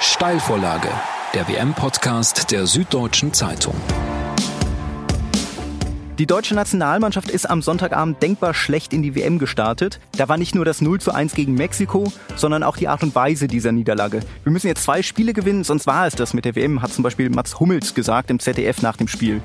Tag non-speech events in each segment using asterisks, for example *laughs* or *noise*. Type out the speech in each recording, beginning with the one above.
Steilvorlage, der WM-Podcast der Süddeutschen Zeitung. Die deutsche Nationalmannschaft ist am Sonntagabend denkbar schlecht in die WM gestartet. Da war nicht nur das 0 zu 1 gegen Mexiko, sondern auch die Art und Weise dieser Niederlage. Wir müssen jetzt zwei Spiele gewinnen, sonst war es das mit der WM, hat zum Beispiel Mats Hummels gesagt im ZDF nach dem Spiel.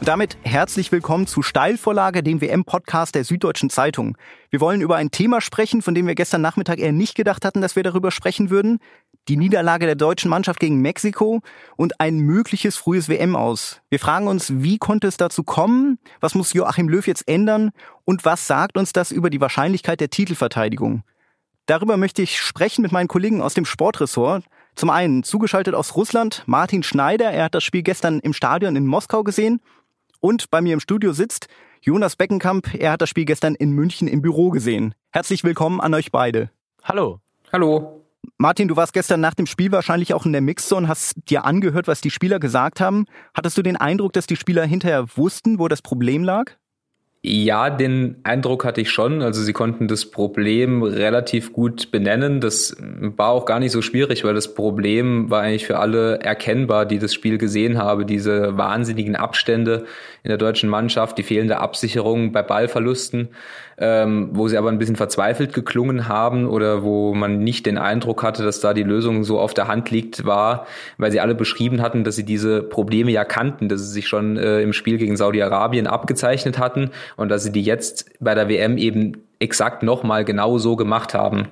Und damit herzlich willkommen zu Steilvorlage, dem WM-Podcast der Süddeutschen Zeitung. Wir wollen über ein Thema sprechen, von dem wir gestern Nachmittag eher nicht gedacht hatten, dass wir darüber sprechen würden. Die Niederlage der deutschen Mannschaft gegen Mexiko und ein mögliches frühes WM aus. Wir fragen uns, wie konnte es dazu kommen? Was muss Joachim Löw jetzt ändern? Und was sagt uns das über die Wahrscheinlichkeit der Titelverteidigung? Darüber möchte ich sprechen mit meinen Kollegen aus dem Sportressort. Zum einen zugeschaltet aus Russland Martin Schneider. Er hat das Spiel gestern im Stadion in Moskau gesehen. Und bei mir im Studio sitzt Jonas Beckenkamp. Er hat das Spiel gestern in München im Büro gesehen. Herzlich willkommen an euch beide. Hallo. Hallo. Martin, du warst gestern nach dem Spiel wahrscheinlich auch in der Mixzone, hast dir angehört, was die Spieler gesagt haben. Hattest du den Eindruck, dass die Spieler hinterher wussten, wo das Problem lag? Ja, den Eindruck hatte ich schon. Also sie konnten das Problem relativ gut benennen. Das war auch gar nicht so schwierig, weil das Problem war eigentlich für alle erkennbar, die das Spiel gesehen haben. Diese wahnsinnigen Abstände in der deutschen Mannschaft, die fehlende Absicherung bei Ballverlusten, ähm, wo sie aber ein bisschen verzweifelt geklungen haben oder wo man nicht den Eindruck hatte, dass da die Lösung so auf der Hand liegt, war, weil sie alle beschrieben hatten, dass sie diese Probleme ja kannten, dass sie sich schon äh, im Spiel gegen Saudi-Arabien abgezeichnet hatten und dass sie die jetzt bei der WM eben exakt nochmal genau so gemacht haben.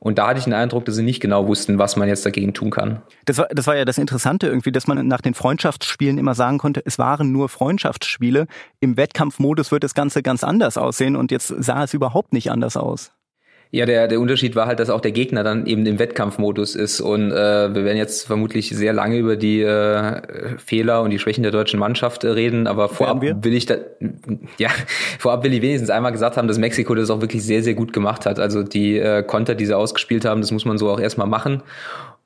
Und da hatte ich den Eindruck, dass sie nicht genau wussten, was man jetzt dagegen tun kann. Das war, das war ja das Interessante irgendwie, dass man nach den Freundschaftsspielen immer sagen konnte, es waren nur Freundschaftsspiele. Im Wettkampfmodus wird das Ganze ganz anders aussehen und jetzt sah es überhaupt nicht anders aus. Ja, der, der Unterschied war halt, dass auch der Gegner dann eben im Wettkampfmodus ist. Und äh, wir werden jetzt vermutlich sehr lange über die äh, Fehler und die Schwächen der deutschen Mannschaft äh, reden, aber vorab will ich da, *laughs* ja, vorab will ich wenigstens einmal gesagt haben, dass Mexiko das auch wirklich sehr, sehr gut gemacht hat. Also die äh, Konter, die sie ausgespielt haben, das muss man so auch erstmal machen.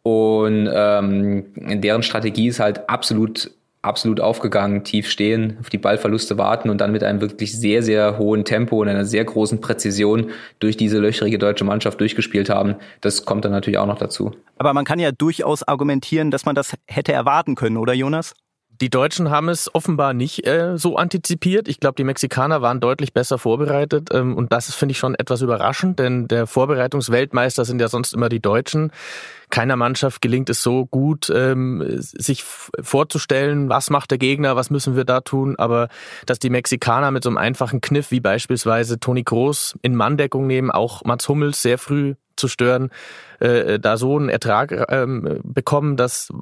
Und ähm, deren Strategie ist halt absolut absolut aufgegangen, tief stehen, auf die Ballverluste warten und dann mit einem wirklich sehr, sehr hohen Tempo und einer sehr großen Präzision durch diese löcherige deutsche Mannschaft durchgespielt haben. Das kommt dann natürlich auch noch dazu. Aber man kann ja durchaus argumentieren, dass man das hätte erwarten können, oder Jonas? Die Deutschen haben es offenbar nicht äh, so antizipiert. Ich glaube, die Mexikaner waren deutlich besser vorbereitet. Ähm, und das finde ich schon etwas überraschend, denn der Vorbereitungsweltmeister sind ja sonst immer die Deutschen. Keiner Mannschaft gelingt es so gut, ähm, sich vorzustellen, was macht der Gegner, was müssen wir da tun. Aber dass die Mexikaner mit so einem einfachen Kniff wie beispielsweise Toni Groß in Manndeckung nehmen, auch Mats Hummels sehr früh zu stören, äh, da so einen Ertrag ähm, bekommen, das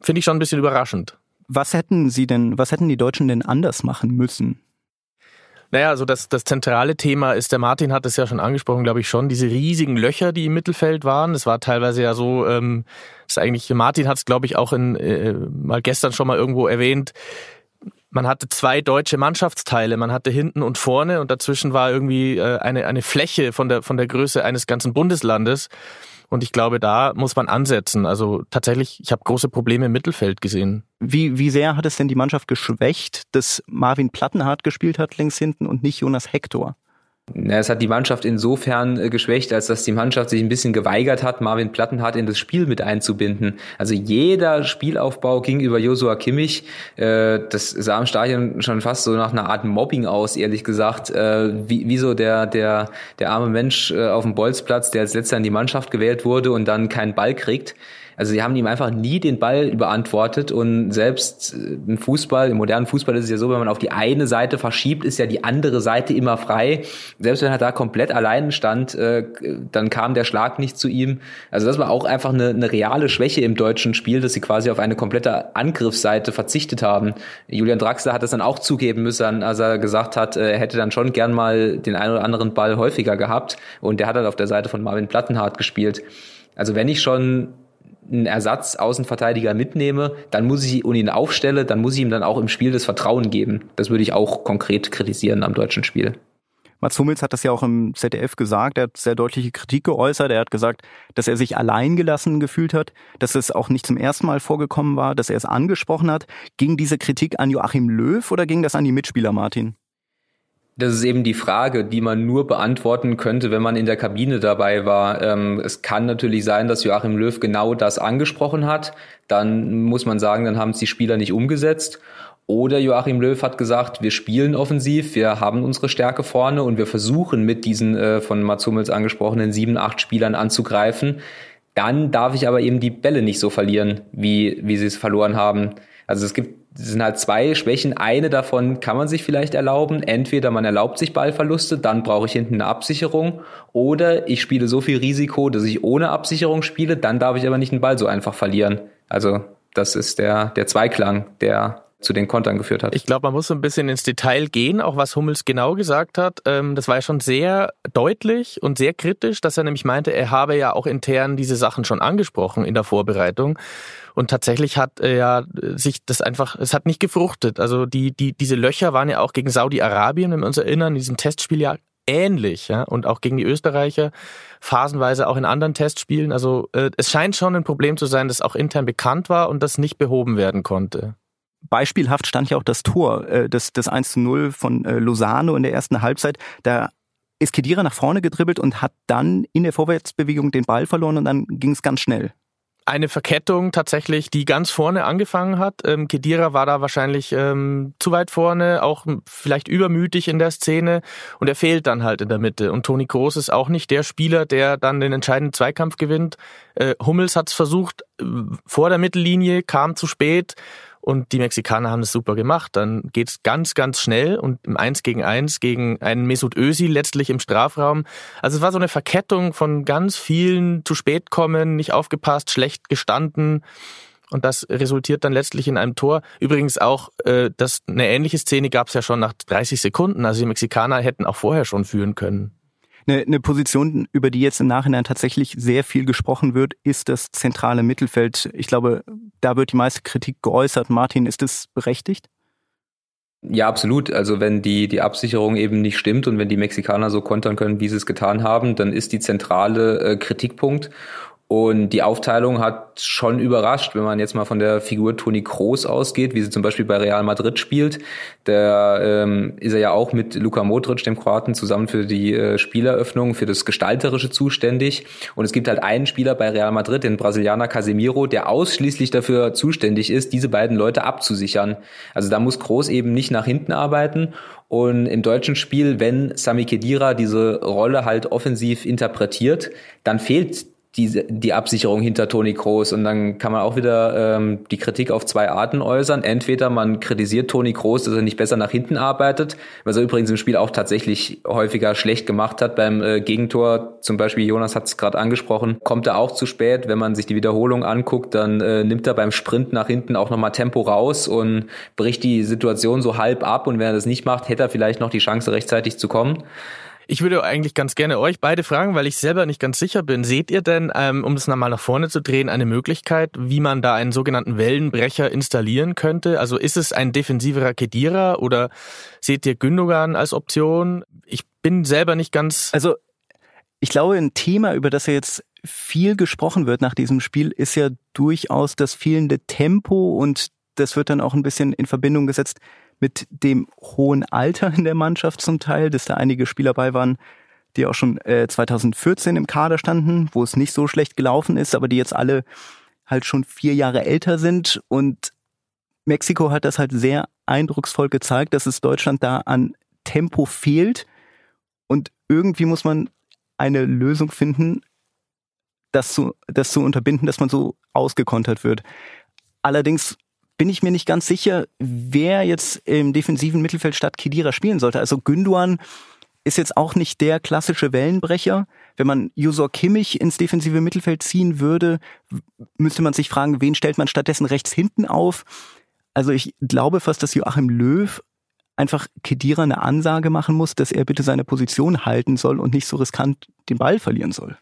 finde ich schon ein bisschen überraschend. Was hätten Sie denn, was hätten die Deutschen denn anders machen müssen? Naja, also das, das zentrale Thema ist, der Martin hat es ja schon angesprochen, glaube ich schon, diese riesigen Löcher, die im Mittelfeld waren. Es war teilweise ja so, ähm, ist eigentlich, Martin hat es, glaube ich, auch in, äh, mal gestern schon mal irgendwo erwähnt, man hatte zwei deutsche Mannschaftsteile, man hatte hinten und vorne und dazwischen war irgendwie äh, eine, eine Fläche von der, von der Größe eines ganzen Bundeslandes. Und ich glaube, da muss man ansetzen. Also tatsächlich, ich habe große Probleme im Mittelfeld gesehen. Wie, wie sehr hat es denn die Mannschaft geschwächt, dass Marvin Plattenhardt gespielt hat links hinten und nicht Jonas Hector? Es hat die Mannschaft insofern äh, geschwächt, als dass die Mannschaft sich ein bisschen geweigert hat, Marvin Plattenhardt in das Spiel mit einzubinden. Also jeder Spielaufbau ging über Josua Kimmich. Äh, das sah im Stadion schon fast so nach einer Art Mobbing aus, ehrlich gesagt. Äh, wie, wie so der, der, der arme Mensch auf dem Bolzplatz, der als letzter in die Mannschaft gewählt wurde und dann keinen Ball kriegt. Also sie haben ihm einfach nie den Ball überantwortet und selbst äh, im Fußball, im modernen Fußball ist es ja so, wenn man auf die eine Seite verschiebt, ist ja die andere Seite immer frei. Selbst wenn er da komplett allein stand, äh, dann kam der Schlag nicht zu ihm. Also das war auch einfach eine, eine reale Schwäche im deutschen Spiel, dass sie quasi auf eine komplette Angriffsseite verzichtet haben. Julian Draxler hat das dann auch zugeben müssen, als er gesagt hat, er hätte dann schon gern mal den einen oder anderen Ball häufiger gehabt und der hat dann auf der Seite von Marvin Plattenhardt gespielt. Also wenn ich schon einen Ersatz-Außenverteidiger mitnehme, dann muss ich und ihn aufstelle, dann muss ich ihm dann auch im Spiel das Vertrauen geben. Das würde ich auch konkret kritisieren am deutschen Spiel. Mats Hummels hat das ja auch im ZDF gesagt. Er hat sehr deutliche Kritik geäußert. Er hat gesagt, dass er sich alleingelassen gefühlt hat, dass es auch nicht zum ersten Mal vorgekommen war, dass er es angesprochen hat. Ging diese Kritik an Joachim Löw oder ging das an die Mitspieler, Martin? Das ist eben die Frage, die man nur beantworten könnte, wenn man in der Kabine dabei war. Ähm, es kann natürlich sein, dass Joachim Löw genau das angesprochen hat. Dann muss man sagen, dann haben es die Spieler nicht umgesetzt. Oder Joachim Löw hat gesagt, wir spielen offensiv, wir haben unsere Stärke vorne und wir versuchen mit diesen äh, von Mats Hummels angesprochenen sieben, acht Spielern anzugreifen. Dann darf ich aber eben die Bälle nicht so verlieren, wie, wie sie es verloren haben. Also es gibt sind halt zwei Schwächen. Eine davon kann man sich vielleicht erlauben. Entweder man erlaubt sich Ballverluste, dann brauche ich hinten eine Absicherung. Oder ich spiele so viel Risiko, dass ich ohne Absicherung spiele, dann darf ich aber nicht den Ball so einfach verlieren. Also das ist der, der Zweiklang, der zu den Kontern geführt hat. Ich glaube, man muss so ein bisschen ins Detail gehen, auch was Hummels genau gesagt hat. Ähm, das war ja schon sehr deutlich und sehr kritisch, dass er nämlich meinte, er habe ja auch intern diese Sachen schon angesprochen in der Vorbereitung. Und tatsächlich hat er ja sich das einfach, es hat nicht gefruchtet. Also die, die, diese Löcher waren ja auch gegen Saudi-Arabien, wenn wir uns erinnern, in diesem Testspiel ja ähnlich, ja, und auch gegen die Österreicher, phasenweise auch in anderen Testspielen. Also äh, es scheint schon ein Problem zu sein, das auch intern bekannt war und das nicht behoben werden konnte. Beispielhaft stand ja auch das Tor, äh, das, das 1 zu 0 von äh, Lozano in der ersten Halbzeit. Da ist Kedira nach vorne gedribbelt und hat dann in der Vorwärtsbewegung den Ball verloren und dann ging es ganz schnell eine Verkettung tatsächlich, die ganz vorne angefangen hat. Ähm, Kedira war da wahrscheinlich ähm, zu weit vorne, auch vielleicht übermütig in der Szene und er fehlt dann halt in der Mitte. Und Toni Kroos ist auch nicht der Spieler, der dann den entscheidenden Zweikampf gewinnt. Äh, Hummels hat es versucht äh, vor der Mittellinie, kam zu spät und die Mexikaner haben es super gemacht. Dann geht's ganz, ganz schnell und im Eins gegen Eins gegen einen Mesut Özil letztlich im Strafraum. Also es war so eine Verkettung von ganz vielen zu spät kommen, nicht aufgepasst, schlecht gestanden. Und das resultiert dann letztlich in einem Tor. Übrigens auch, äh, das, eine ähnliche Szene gab es ja schon nach 30 Sekunden. Also die Mexikaner hätten auch vorher schon führen können. Eine, eine Position, über die jetzt im Nachhinein tatsächlich sehr viel gesprochen wird, ist das zentrale Mittelfeld. Ich glaube, da wird die meiste Kritik geäußert. Martin, ist das berechtigt? Ja, absolut. Also wenn die, die Absicherung eben nicht stimmt und wenn die Mexikaner so kontern können, wie sie es getan haben, dann ist die zentrale äh, Kritikpunkt. Und die Aufteilung hat schon überrascht, wenn man jetzt mal von der Figur Toni Kroos ausgeht, wie sie zum Beispiel bei Real Madrid spielt. Da ähm, ist er ja auch mit Luka Modric, dem Kroaten, zusammen für die äh, Spieleröffnung, für das Gestalterische zuständig. Und es gibt halt einen Spieler bei Real Madrid, den Brasilianer Casemiro, der ausschließlich dafür zuständig ist, diese beiden Leute abzusichern. Also da muss Kroos eben nicht nach hinten arbeiten. Und im deutschen Spiel, wenn Sami Khedira diese Rolle halt offensiv interpretiert, dann fehlt die, die Absicherung hinter Toni Kroos. Und dann kann man auch wieder ähm, die Kritik auf zwei Arten äußern. Entweder man kritisiert Toni Kroos, dass er nicht besser nach hinten arbeitet, was er übrigens im Spiel auch tatsächlich häufiger schlecht gemacht hat. Beim äh, Gegentor, zum Beispiel Jonas hat es gerade angesprochen, kommt er auch zu spät. Wenn man sich die Wiederholung anguckt, dann äh, nimmt er beim Sprint nach hinten auch nochmal Tempo raus und bricht die Situation so halb ab. Und wenn er das nicht macht, hätte er vielleicht noch die Chance, rechtzeitig zu kommen. Ich würde eigentlich ganz gerne euch beide fragen, weil ich selber nicht ganz sicher bin. Seht ihr denn, ähm, um das nochmal nach vorne zu drehen, eine Möglichkeit, wie man da einen sogenannten Wellenbrecher installieren könnte? Also ist es ein defensiverer Kedira oder seht ihr Gündogan als Option? Ich bin selber nicht ganz. Also ich glaube, ein Thema, über das ja jetzt viel gesprochen wird nach diesem Spiel, ist ja durchaus das fehlende Tempo und das wird dann auch ein bisschen in Verbindung gesetzt mit dem hohen Alter in der Mannschaft zum Teil, dass da einige Spieler bei waren, die auch schon äh, 2014 im Kader standen, wo es nicht so schlecht gelaufen ist, aber die jetzt alle halt schon vier Jahre älter sind. Und Mexiko hat das halt sehr eindrucksvoll gezeigt, dass es Deutschland da an Tempo fehlt. Und irgendwie muss man eine Lösung finden, das zu, das zu unterbinden, dass man so ausgekontert wird. Allerdings bin ich mir nicht ganz sicher, wer jetzt im defensiven Mittelfeld statt Kedira spielen sollte. Also Günduan ist jetzt auch nicht der klassische Wellenbrecher. Wenn man Jusor Kimmich ins defensive Mittelfeld ziehen würde, müsste man sich fragen, wen stellt man stattdessen rechts hinten auf? Also ich glaube fast, dass Joachim Löw einfach Kedira eine Ansage machen muss, dass er bitte seine Position halten soll und nicht so riskant den Ball verlieren soll.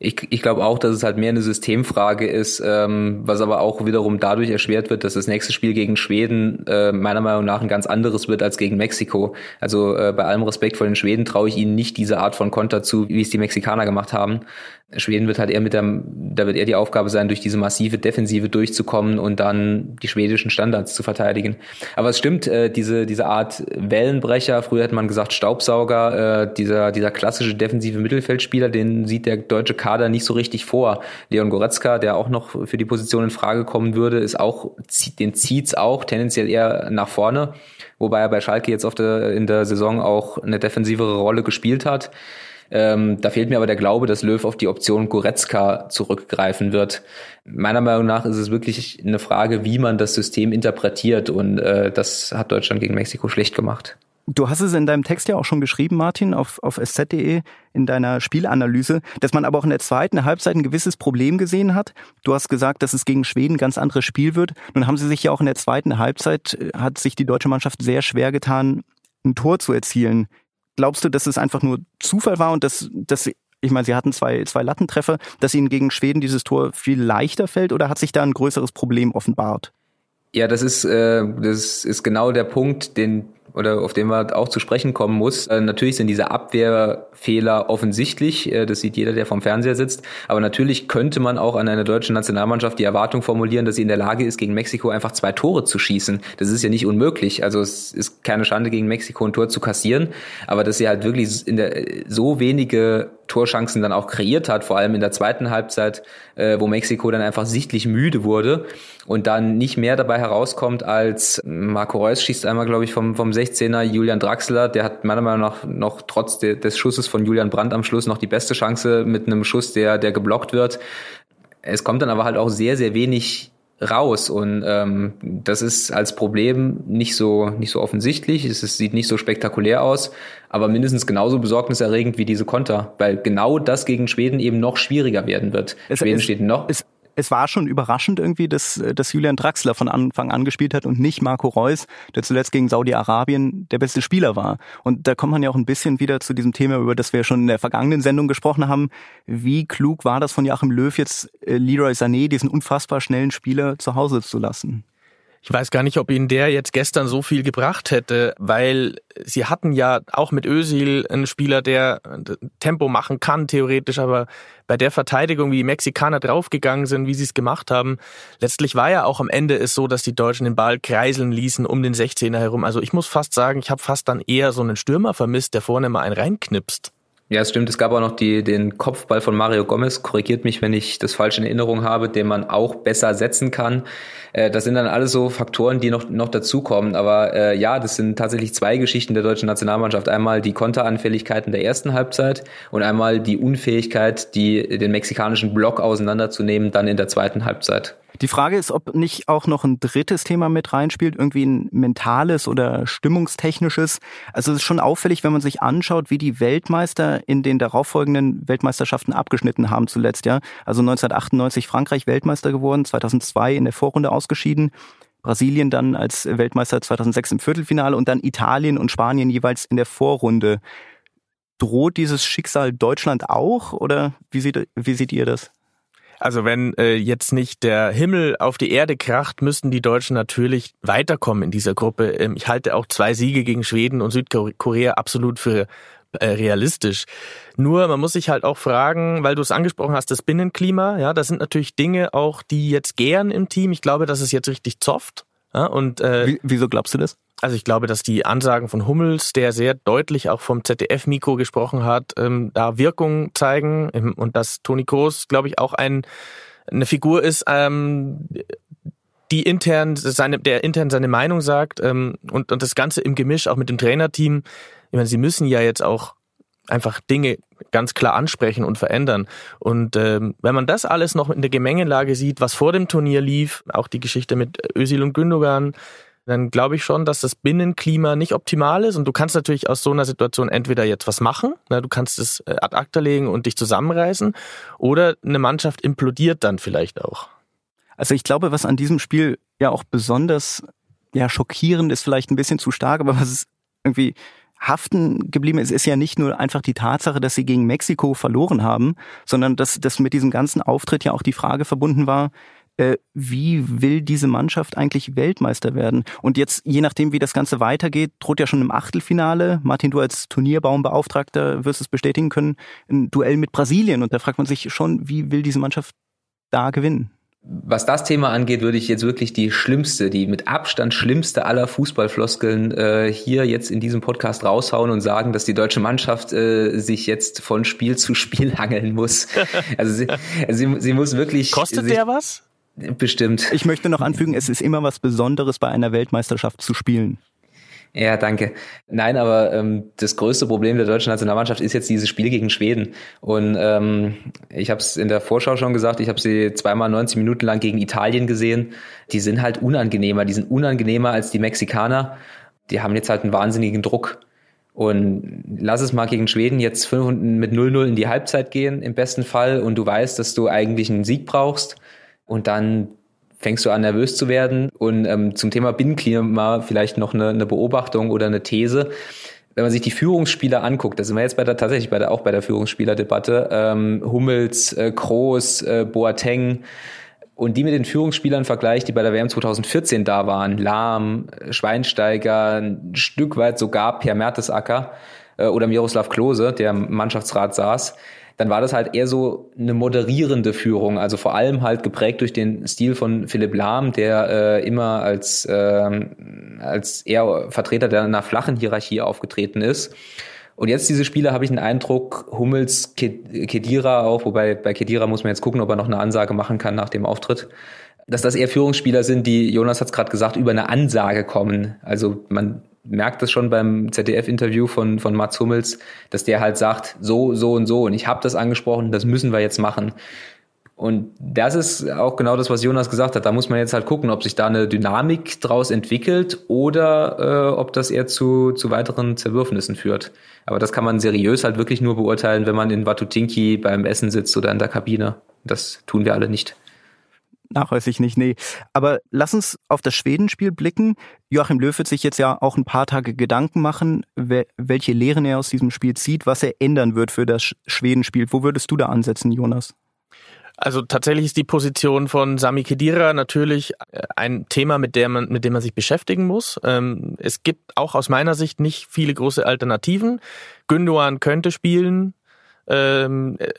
Ich, ich glaube auch, dass es halt mehr eine Systemfrage ist, ähm, was aber auch wiederum dadurch erschwert wird, dass das nächste Spiel gegen Schweden äh, meiner Meinung nach ein ganz anderes wird als gegen Mexiko. Also äh, bei allem Respekt vor den Schweden traue ich ihnen nicht diese Art von Konter zu, wie es die Mexikaner gemacht haben. Schweden wird halt eher mit der, da wird eher die Aufgabe sein, durch diese massive Defensive durchzukommen und dann die schwedischen Standards zu verteidigen. Aber es stimmt, äh, diese, diese Art Wellenbrecher, früher hätte man gesagt Staubsauger, äh, dieser, dieser klassische defensive Mittelfeldspieler, den sieht der deutsche Kader nicht so richtig vor. Leon Goretzka, der auch noch für die Position in Frage kommen würde, ist auch, den zieht's auch tendenziell eher nach vorne, wobei er bei Schalke jetzt auf der, in der Saison auch eine defensivere Rolle gespielt hat. Ähm, da fehlt mir aber der Glaube, dass Löw auf die Option Goretzka zurückgreifen wird. Meiner Meinung nach ist es wirklich eine Frage, wie man das System interpretiert und äh, das hat Deutschland gegen Mexiko schlecht gemacht. Du hast es in deinem Text ja auch schon geschrieben, Martin, auf, auf sz.de in deiner Spielanalyse, dass man aber auch in der zweiten Halbzeit ein gewisses Problem gesehen hat. Du hast gesagt, dass es gegen Schweden ein ganz anderes Spiel wird. Nun haben sie sich ja auch in der zweiten Halbzeit, äh, hat sich die deutsche Mannschaft sehr schwer getan, ein Tor zu erzielen. Glaubst du, dass es einfach nur Zufall war und dass, dass ich meine, sie hatten zwei, zwei Lattentreffer, dass ihnen gegen Schweden dieses Tor viel leichter fällt oder hat sich da ein größeres Problem offenbart? Ja, das ist, äh, das ist genau der Punkt, den oder auf den man auch zu sprechen kommen muss. Äh, natürlich sind diese Abwehrfehler offensichtlich, äh, das sieht jeder, der vom Fernseher sitzt, aber natürlich könnte man auch an eine deutsche Nationalmannschaft die Erwartung formulieren, dass sie in der Lage ist, gegen Mexiko einfach zwei Tore zu schießen. Das ist ja nicht unmöglich. Also es ist keine Schande, gegen Mexiko ein Tor zu kassieren, aber dass sie halt wirklich in der so wenige Torchancen dann auch kreiert hat, vor allem in der zweiten Halbzeit, äh, wo Mexiko dann einfach sichtlich müde wurde und dann nicht mehr dabei herauskommt als Marco Reus schießt einmal, glaube ich, vom, vom 16er Julian Draxler, der hat meiner Meinung nach noch trotz de, des Schusses von Julian Brandt am Schluss noch die beste Chance mit einem Schuss, der, der geblockt wird. Es kommt dann aber halt auch sehr, sehr wenig raus und ähm, das ist als Problem nicht so nicht so offensichtlich. Es, es sieht nicht so spektakulär aus, aber mindestens genauso besorgniserregend wie diese Konter, weil genau das gegen Schweden eben noch schwieriger werden wird. Es, Schweden es, steht noch. Es, es war schon überraschend irgendwie, dass, dass Julian Draxler von Anfang an gespielt hat und nicht Marco Reus, der zuletzt gegen Saudi-Arabien der beste Spieler war. Und da kommt man ja auch ein bisschen wieder zu diesem Thema, über das wir schon in der vergangenen Sendung gesprochen haben. Wie klug war das von Joachim Löw jetzt, äh, Leroy Sané, diesen unfassbar schnellen Spieler zu Hause zu lassen? Ich weiß gar nicht, ob Ihnen der jetzt gestern so viel gebracht hätte, weil Sie hatten ja auch mit Özil einen Spieler, der Tempo machen kann, theoretisch, aber bei der Verteidigung, wie die Mexikaner draufgegangen sind, wie sie es gemacht haben, letztlich war ja auch am Ende es so, dass die Deutschen den Ball kreiseln ließen um den 16er herum. Also ich muss fast sagen, ich habe fast dann eher so einen Stürmer vermisst, der vorne mal einen reinknipst. Ja, es stimmt. Es gab auch noch die, den Kopfball von Mario Gomez. Korrigiert mich, wenn ich das falsch in Erinnerung habe, den man auch besser setzen kann. Äh, das sind dann alles so Faktoren, die noch, noch dazukommen. Aber äh, ja, das sind tatsächlich zwei Geschichten der deutschen Nationalmannschaft. Einmal die Konteranfälligkeiten der ersten Halbzeit und einmal die Unfähigkeit, die, den mexikanischen Block auseinanderzunehmen, dann in der zweiten Halbzeit. Die Frage ist, ob nicht auch noch ein drittes Thema mit reinspielt, irgendwie ein mentales oder stimmungstechnisches. Also es ist schon auffällig, wenn man sich anschaut, wie die Weltmeister in den darauffolgenden Weltmeisterschaften abgeschnitten haben zuletzt, ja. Also 1998 Frankreich Weltmeister geworden, 2002 in der Vorrunde ausgeschieden. Brasilien dann als Weltmeister 2006 im Viertelfinale und dann Italien und Spanien jeweils in der Vorrunde. Droht dieses Schicksal Deutschland auch oder wie seht, wie seht ihr das? Also wenn äh, jetzt nicht der Himmel auf die Erde kracht, müssten die Deutschen natürlich weiterkommen in dieser Gruppe. Ähm, ich halte auch zwei Siege gegen Schweden und Südkorea absolut für äh, realistisch. Nur man muss sich halt auch fragen, weil du es angesprochen hast, das Binnenklima, ja, das sind natürlich Dinge auch, die jetzt gären im Team. Ich glaube, dass es jetzt richtig zofft. Ja, und äh, Wieso glaubst du das? Also ich glaube, dass die Ansagen von Hummels, der sehr deutlich auch vom ZDF-Mikro gesprochen hat, ähm, da Wirkung zeigen ähm, und dass Toni Kroos, glaube ich, auch ein, eine Figur ist, ähm, die intern seine, der intern seine Meinung sagt ähm, und, und das Ganze im Gemisch auch mit dem Trainerteam. Ich meine, sie müssen ja jetzt auch einfach Dinge ganz klar ansprechen und verändern. Und ähm, wenn man das alles noch in der Gemengelage sieht, was vor dem Turnier lief, auch die Geschichte mit Özil und Gündogan, dann glaube ich schon, dass das Binnenklima nicht optimal ist. Und du kannst natürlich aus so einer Situation entweder jetzt was machen, ne, du kannst es äh, ad acta legen und dich zusammenreißen, oder eine Mannschaft implodiert dann vielleicht auch. Also ich glaube, was an diesem Spiel ja auch besonders ja schockierend ist, vielleicht ein bisschen zu stark, aber was irgendwie haften geblieben ist, ist ja nicht nur einfach die Tatsache, dass sie gegen Mexiko verloren haben, sondern dass, dass mit diesem ganzen Auftritt ja auch die Frage verbunden war, wie will diese Mannschaft eigentlich Weltmeister werden? Und jetzt, je nachdem, wie das Ganze weitergeht, droht ja schon im Achtelfinale, Martin, du als Turnierbaumbeauftragter wirst es bestätigen können, ein Duell mit Brasilien. Und da fragt man sich schon, wie will diese Mannschaft da gewinnen? Was das Thema angeht, würde ich jetzt wirklich die schlimmste, die mit Abstand schlimmste aller Fußballfloskeln äh, hier jetzt in diesem Podcast raushauen und sagen, dass die deutsche Mannschaft äh, sich jetzt von Spiel zu Spiel *laughs* hangeln muss. Also sie, sie, sie muss wirklich. Kostet sich, der was? Bestimmt. Ich möchte noch anfügen, es ist immer was Besonderes bei einer Weltmeisterschaft zu spielen. Ja, danke. Nein, aber ähm, das größte Problem der deutschen Nationalmannschaft ist jetzt dieses Spiel gegen Schweden. Und ähm, ich habe es in der Vorschau schon gesagt, ich habe sie zweimal 90 Minuten lang gegen Italien gesehen. Die sind halt unangenehmer. Die sind unangenehmer als die Mexikaner. Die haben jetzt halt einen wahnsinnigen Druck. Und lass es mal gegen Schweden jetzt 5 mit 0-0 in die Halbzeit gehen, im besten Fall. Und du weißt, dass du eigentlich einen Sieg brauchst. Und dann fängst du an nervös zu werden. Und ähm, zum Thema Binnenklima vielleicht noch eine, eine Beobachtung oder eine These. Wenn man sich die Führungsspieler anguckt, da sind wir jetzt bei der tatsächlich bei der auch bei der Führungsspielerdebatte, ähm, Hummels, äh, Kroos, äh, Boateng und die mit den Führungsspielern vergleicht, die bei der WM 2014 da waren, Lahm, Schweinsteiger, ein Stück weit sogar Per Mertesacker äh, oder Miroslav Klose, der im Mannschaftsrat saß, dann war das halt eher so eine moderierende Führung, also vor allem halt geprägt durch den Stil von Philipp Lahm, der äh, immer als, äh, als eher Vertreter der einer flachen Hierarchie aufgetreten ist. Und jetzt diese Spiele habe ich den Eindruck, Hummels, Kedira auch, wobei bei Kedira muss man jetzt gucken, ob er noch eine Ansage machen kann nach dem Auftritt, dass das eher Führungsspieler sind, die, Jonas hat es gerade gesagt, über eine Ansage kommen. Also man merkt das schon beim ZDF-Interview von, von Mats Hummels, dass der halt sagt, so, so und so. Und ich habe das angesprochen, das müssen wir jetzt machen. Und das ist auch genau das, was Jonas gesagt hat. Da muss man jetzt halt gucken, ob sich da eine Dynamik draus entwickelt oder äh, ob das eher zu, zu weiteren Zerwürfnissen führt. Aber das kann man seriös halt wirklich nur beurteilen, wenn man in Watutinki beim Essen sitzt oder in der Kabine. Das tun wir alle nicht. Nachweislich nicht, nee. Aber lass uns auf das Schwedenspiel blicken. Joachim Löw wird sich jetzt ja auch ein paar Tage Gedanken machen, welche Lehren er aus diesem Spiel zieht, was er ändern wird für das Schwedenspiel. Wo würdest du da ansetzen, Jonas? Also tatsächlich ist die Position von Sami Khedira natürlich äh, ein Thema, mit, der man, mit dem man sich beschäftigen muss. Ähm, es gibt auch aus meiner Sicht nicht viele große Alternativen. Gündogan könnte spielen, ähm, äh,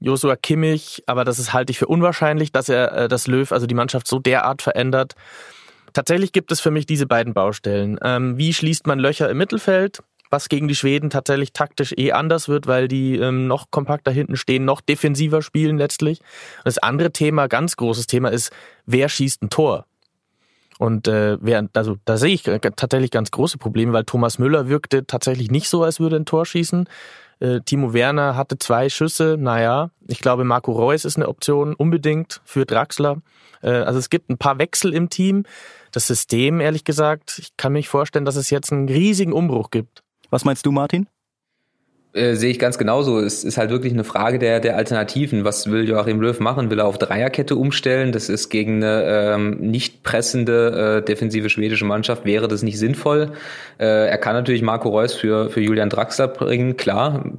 Joshua Kimmich, aber das ist halte ich für unwahrscheinlich, dass er äh, das Löw, also die Mannschaft so derart verändert. Tatsächlich gibt es für mich diese beiden Baustellen. Ähm, wie schließt man Löcher im Mittelfeld? Was gegen die Schweden tatsächlich taktisch eh anders wird, weil die ähm, noch kompakter hinten stehen, noch defensiver spielen letztlich. Das andere Thema, ganz großes Thema ist, wer schießt ein Tor? Und äh, wer, also da sehe ich tatsächlich ganz große Probleme, weil Thomas Müller wirkte tatsächlich nicht so, als würde ein Tor schießen. Äh, Timo Werner hatte zwei Schüsse. Naja, ich glaube, Marco Reus ist eine Option unbedingt für Draxler. Äh, also es gibt ein paar Wechsel im Team. Das System, ehrlich gesagt, ich kann mir vorstellen, dass es jetzt einen riesigen Umbruch gibt. Was meinst du, Martin? Äh, sehe ich ganz genauso. Es ist halt wirklich eine Frage der, der Alternativen. Was will Joachim Löw machen? Will er auf Dreierkette umstellen? Das ist gegen eine ähm, nicht pressende äh, defensive schwedische Mannschaft, wäre das nicht sinnvoll. Äh, er kann natürlich Marco Reus für, für Julian Draxler bringen, klar.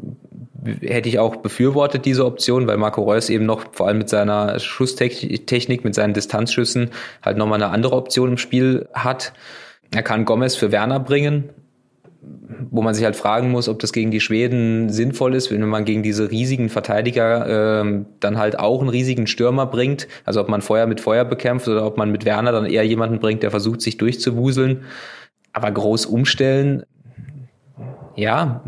Hätte ich auch befürwortet, diese Option, weil Marco Reus eben noch vor allem mit seiner Schusstechnik, mit seinen Distanzschüssen halt nochmal eine andere Option im Spiel hat. Er kann Gomez für Werner bringen, wo man sich halt fragen muss, ob das gegen die Schweden sinnvoll ist, wenn man gegen diese riesigen Verteidiger ähm, dann halt auch einen riesigen Stürmer bringt. Also ob man Feuer mit Feuer bekämpft oder ob man mit Werner dann eher jemanden bringt, der versucht, sich durchzuwuseln. Aber groß umstellen, ja.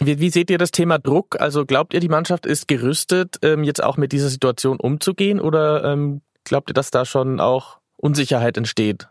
Wie, wie seht ihr das Thema Druck? Also glaubt ihr, die Mannschaft ist gerüstet, ähm, jetzt auch mit dieser Situation umzugehen? Oder ähm, glaubt ihr, dass da schon auch Unsicherheit entsteht?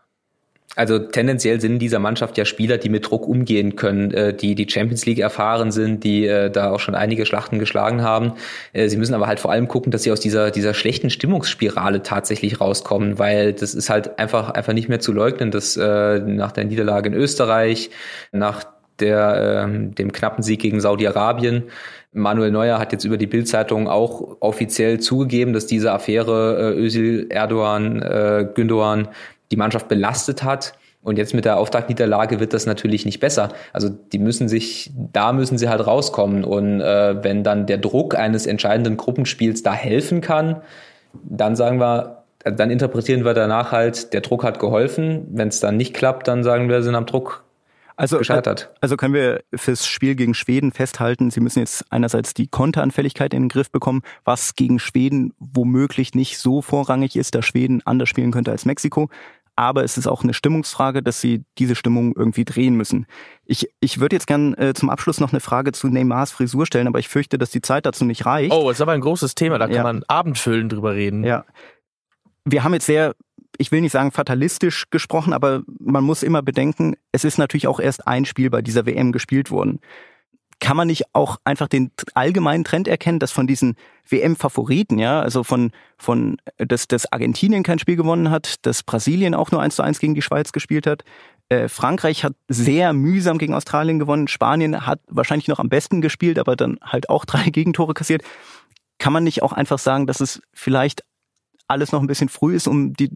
Also tendenziell sind in dieser Mannschaft ja Spieler, die mit Druck umgehen können, äh, die die Champions League erfahren sind, die äh, da auch schon einige Schlachten geschlagen haben. Äh, sie müssen aber halt vor allem gucken, dass sie aus dieser dieser schlechten Stimmungsspirale tatsächlich rauskommen, weil das ist halt einfach einfach nicht mehr zu leugnen, dass nach der Niederlage in Österreich, nach der, ähm, dem knappen Sieg gegen Saudi-Arabien. Manuel Neuer hat jetzt über die Bildzeitung auch offiziell zugegeben, dass diese Affäre äh, Özil, Erdogan, äh, Gündogan die Mannschaft belastet hat. Und jetzt mit der Auftaktniederlage wird das natürlich nicht besser. Also die müssen sich, da müssen sie halt rauskommen. Und äh, wenn dann der Druck eines entscheidenden Gruppenspiels da helfen kann, dann sagen wir, dann interpretieren wir danach halt, der Druck hat geholfen. Wenn es dann nicht klappt, dann sagen wir, sind am Druck also, gescheitert. Also können wir fürs Spiel gegen Schweden festhalten, sie müssen jetzt einerseits die Konteranfälligkeit in den Griff bekommen, was gegen Schweden womöglich nicht so vorrangig ist, da Schweden anders spielen könnte als Mexiko aber es ist auch eine Stimmungsfrage, dass sie diese Stimmung irgendwie drehen müssen. Ich, ich würde jetzt gern äh, zum Abschluss noch eine Frage zu Neymars Frisur stellen, aber ich fürchte, dass die Zeit dazu nicht reicht. Oh, ist aber ein großes Thema, da kann ja. man abendfüllend drüber reden. Ja. Wir haben jetzt sehr, ich will nicht sagen fatalistisch gesprochen, aber man muss immer bedenken, es ist natürlich auch erst ein Spiel bei dieser WM gespielt worden kann man nicht auch einfach den allgemeinen Trend erkennen, dass von diesen WM-Favoriten, ja, also von, von, dass, dass Argentinien kein Spiel gewonnen hat, dass Brasilien auch nur eins zu eins gegen die Schweiz gespielt hat, äh, Frankreich hat sehr mühsam gegen Australien gewonnen, Spanien hat wahrscheinlich noch am besten gespielt, aber dann halt auch drei *laughs* Gegentore kassiert. Kann man nicht auch einfach sagen, dass es vielleicht alles noch ein bisschen früh ist, um die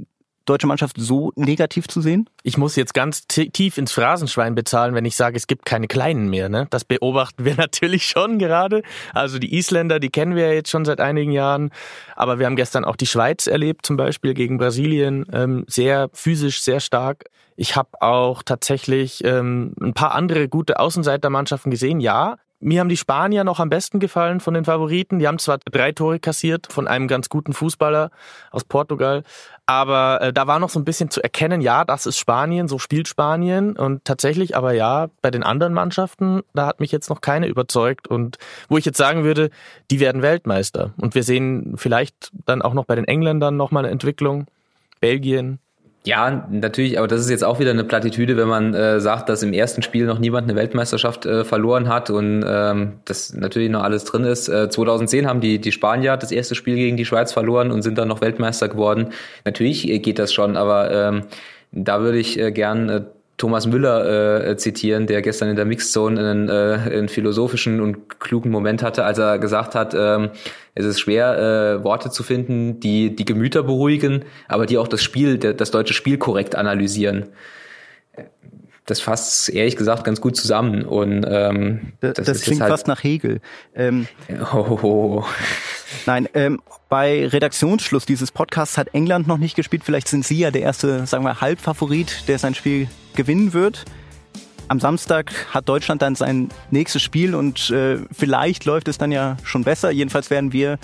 deutsche Mannschaft so negativ zu sehen? Ich muss jetzt ganz tief ins Phrasenschwein bezahlen, wenn ich sage, es gibt keine Kleinen mehr. Ne? Das beobachten wir *laughs* natürlich schon gerade. Also die Isländer, die kennen wir ja jetzt schon seit einigen Jahren. Aber wir haben gestern auch die Schweiz erlebt, zum Beispiel gegen Brasilien. Ähm, sehr physisch, sehr stark. Ich habe auch tatsächlich ähm, ein paar andere gute Außenseitermannschaften gesehen, ja. Mir haben die Spanier noch am besten gefallen von den Favoriten. Die haben zwar drei Tore kassiert von einem ganz guten Fußballer aus Portugal, aber äh, da war noch so ein bisschen zu erkennen, ja, das ist Spanien, so spielt Spanien. Und tatsächlich, aber ja, bei den anderen Mannschaften, da hat mich jetzt noch keine überzeugt. Und wo ich jetzt sagen würde, die werden Weltmeister. Und wir sehen vielleicht dann auch noch bei den Engländern nochmal eine Entwicklung. Belgien, ja, natürlich, aber das ist jetzt auch wieder eine Plattitüde, wenn man äh, sagt, dass im ersten Spiel noch niemand eine Weltmeisterschaft äh, verloren hat und ähm, das natürlich noch alles drin ist. Äh, 2010 haben die, die Spanier das erste Spiel gegen die Schweiz verloren und sind dann noch Weltmeister geworden. Natürlich äh, geht das schon, aber ähm, da würde ich äh, gern äh, Thomas Müller äh, zitieren, der gestern in der Mixzone einen, äh, einen philosophischen und klugen Moment hatte, als er gesagt hat, ähm, es ist schwer, äh, Worte zu finden, die die Gemüter beruhigen, aber die auch das Spiel, das deutsche Spiel korrekt analysieren. Das fasst ehrlich gesagt ganz gut zusammen. Und ähm, das, das, das klingt halt fast nach Hegel. Ähm, *laughs* oh. Nein, ähm, bei Redaktionsschluss dieses Podcasts hat England noch nicht gespielt. Vielleicht sind Sie ja der erste, sagen wir, Halbfavorit, der sein Spiel gewinnen wird. Am Samstag hat Deutschland dann sein nächstes Spiel und äh, vielleicht läuft es dann ja schon besser. Jedenfalls werden wir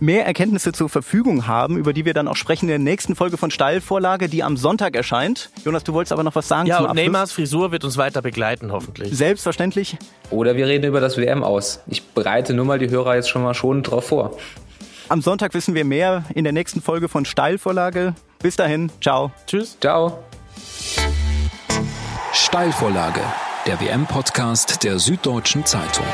mehr Erkenntnisse zur Verfügung haben, über die wir dann auch sprechen in der nächsten Folge von Steilvorlage, die am Sonntag erscheint. Jonas, du wolltest aber noch was sagen ja, Abschluss. Ja, Neymars Frisur wird uns weiter begleiten, hoffentlich. Selbstverständlich. Oder wir reden über das WM aus. Ich bereite nur mal die Hörer jetzt schon mal schon drauf vor. Am Sonntag wissen wir mehr in der nächsten Folge von Steilvorlage. Bis dahin, ciao. Tschüss. Ciao. Steilvorlage, der WM-Podcast der Süddeutschen Zeitung.